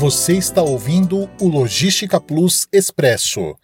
Você está ouvindo o Logística Plus Expresso.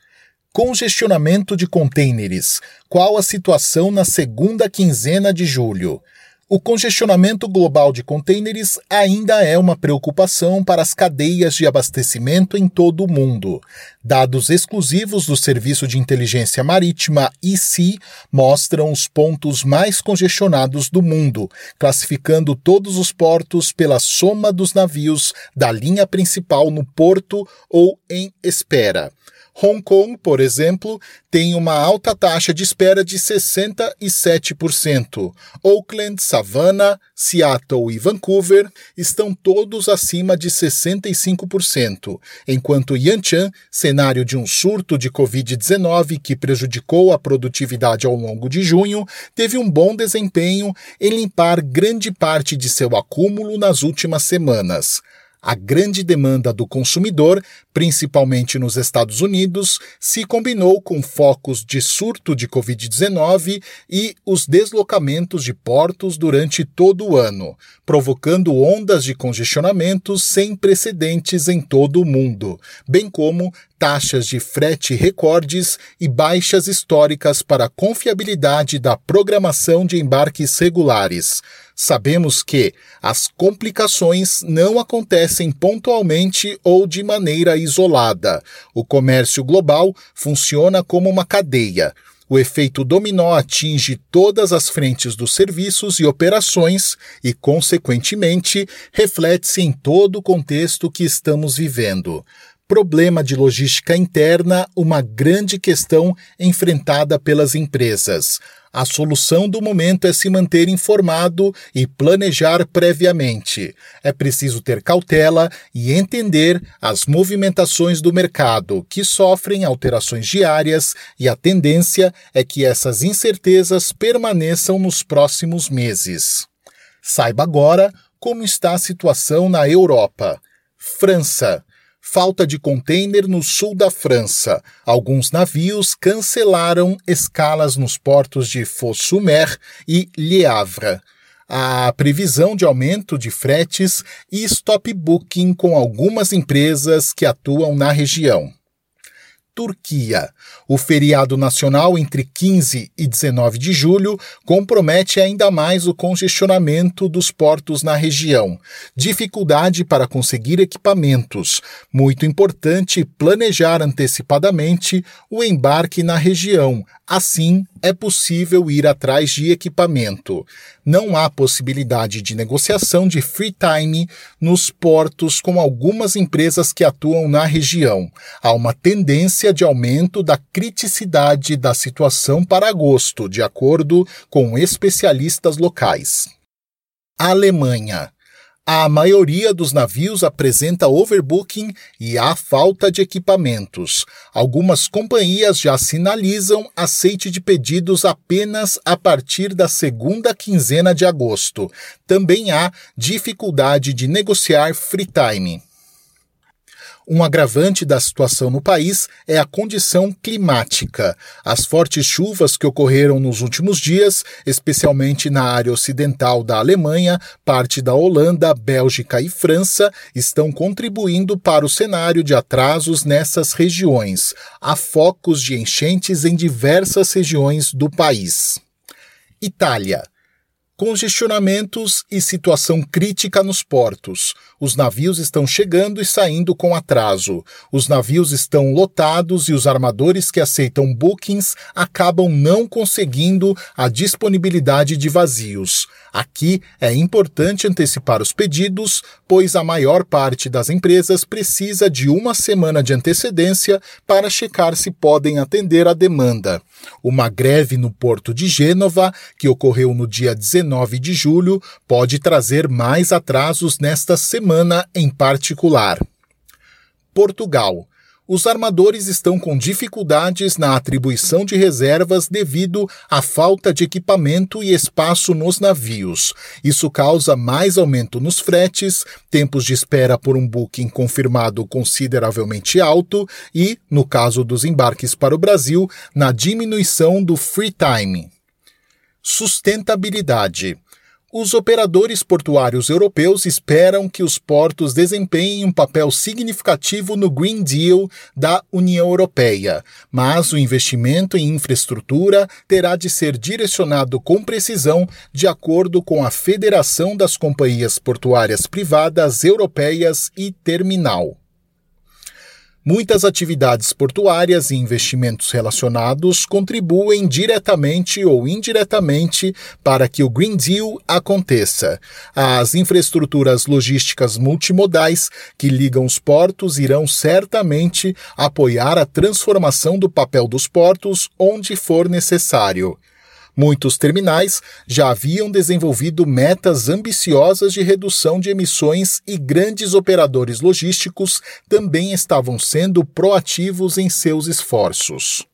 Congestionamento de contêineres. Qual a situação na segunda quinzena de julho? O congestionamento global de contêineres ainda é uma preocupação para as cadeias de abastecimento em todo o mundo. Dados exclusivos do Serviço de Inteligência Marítima IC mostram os pontos mais congestionados do mundo, classificando todos os portos pela soma dos navios da linha principal no porto ou em espera. Hong Kong, por exemplo, tem uma alta taxa de espera de 67%. Oakland, Savannah, Seattle e Vancouver estão todos acima de 65%, enquanto Yantian, cenário de um surto de Covid-19 que prejudicou a produtividade ao longo de junho, teve um bom desempenho em limpar grande parte de seu acúmulo nas últimas semanas. A grande demanda do consumidor, principalmente nos Estados Unidos, se combinou com focos de surto de Covid-19 e os deslocamentos de portos durante todo o ano, provocando ondas de congestionamentos sem precedentes em todo o mundo, bem como taxas de frete recordes e baixas históricas para a confiabilidade da programação de embarques regulares. Sabemos que as complicações não acontecem pontualmente ou de maneira isolada. O comércio global funciona como uma cadeia. O efeito dominó atinge todas as frentes dos serviços e operações e, consequentemente, reflete-se em todo o contexto que estamos vivendo problema de logística interna uma grande questão enfrentada pelas empresas. A solução do momento é se manter informado e planejar previamente. É preciso ter cautela e entender as movimentações do mercado, que sofrem alterações diárias, e a tendência é que essas incertezas permaneçam nos próximos meses. Saiba agora como está a situação na Europa. França falta de container no sul da França. Alguns navios cancelaram escalas nos portos de Fos-sur-Mer e Le Havre. A previsão de aumento de fretes e stop booking com algumas empresas que atuam na região. Turquia. O feriado nacional entre 15 e 19 de julho compromete ainda mais o congestionamento dos portos na região, dificuldade para conseguir equipamentos. Muito importante planejar antecipadamente o embarque na região, assim é possível ir atrás de equipamento. Não há possibilidade de negociação de free time nos portos com algumas empresas que atuam na região. Há uma tendência de aumento da criticidade da situação para agosto, de acordo com especialistas locais. Alemanha a maioria dos navios apresenta overbooking e há falta de equipamentos. Algumas companhias já sinalizam aceite de pedidos apenas a partir da segunda quinzena de agosto. Também há dificuldade de negociar free time. Um agravante da situação no país é a condição climática. As fortes chuvas que ocorreram nos últimos dias, especialmente na área ocidental da Alemanha, parte da Holanda, Bélgica e França, estão contribuindo para o cenário de atrasos nessas regiões. Há focos de enchentes em diversas regiões do país. Itália congestionamentos e situação crítica nos portos. Os navios estão chegando e saindo com atraso. Os navios estão lotados e os armadores que aceitam bookings acabam não conseguindo a disponibilidade de vazios. Aqui é importante antecipar os pedidos, pois a maior parte das empresas precisa de uma semana de antecedência para checar se podem atender a demanda. Uma greve no porto de Gênova, que ocorreu no dia 19 de julho, pode trazer mais atrasos nesta semana em particular. Portugal os armadores estão com dificuldades na atribuição de reservas devido à falta de equipamento e espaço nos navios. Isso causa mais aumento nos fretes, tempos de espera por um booking confirmado consideravelmente alto e, no caso dos embarques para o Brasil, na diminuição do free time. Sustentabilidade. os operadores portuários europeus esperam que os portos desempenhem um papel significativo no Green Deal da União Europeia, mas o investimento em infraestrutura terá de ser direcionado com precisão de acordo com a Federação das Companhias Portuárias Privadas Europeias e Terminal. Muitas atividades portuárias e investimentos relacionados contribuem diretamente ou indiretamente para que o Green Deal aconteça. As infraestruturas logísticas multimodais que ligam os portos irão certamente apoiar a transformação do papel dos portos onde for necessário. Muitos terminais já haviam desenvolvido metas ambiciosas de redução de emissões e grandes operadores logísticos também estavam sendo proativos em seus esforços.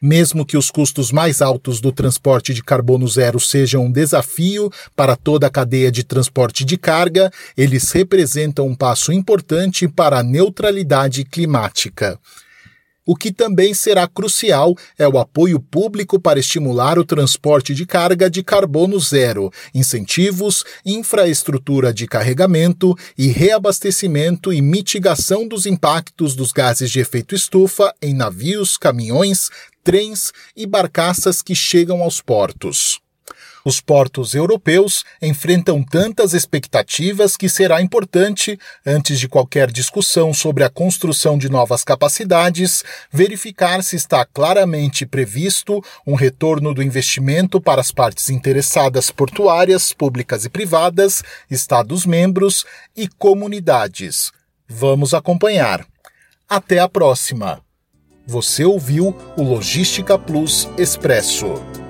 Mesmo que os custos mais altos do transporte de carbono zero sejam um desafio para toda a cadeia de transporte de carga, eles representam um passo importante para a neutralidade climática. O que também será crucial é o apoio público para estimular o transporte de carga de carbono zero, incentivos, infraestrutura de carregamento e reabastecimento e mitigação dos impactos dos gases de efeito estufa em navios, caminhões, trens e barcaças que chegam aos portos. Os portos europeus enfrentam tantas expectativas que será importante, antes de qualquer discussão sobre a construção de novas capacidades, verificar se está claramente previsto um retorno do investimento para as partes interessadas portuárias, públicas e privadas, Estados-membros e comunidades. Vamos acompanhar. Até a próxima! Você ouviu o Logística Plus Expresso.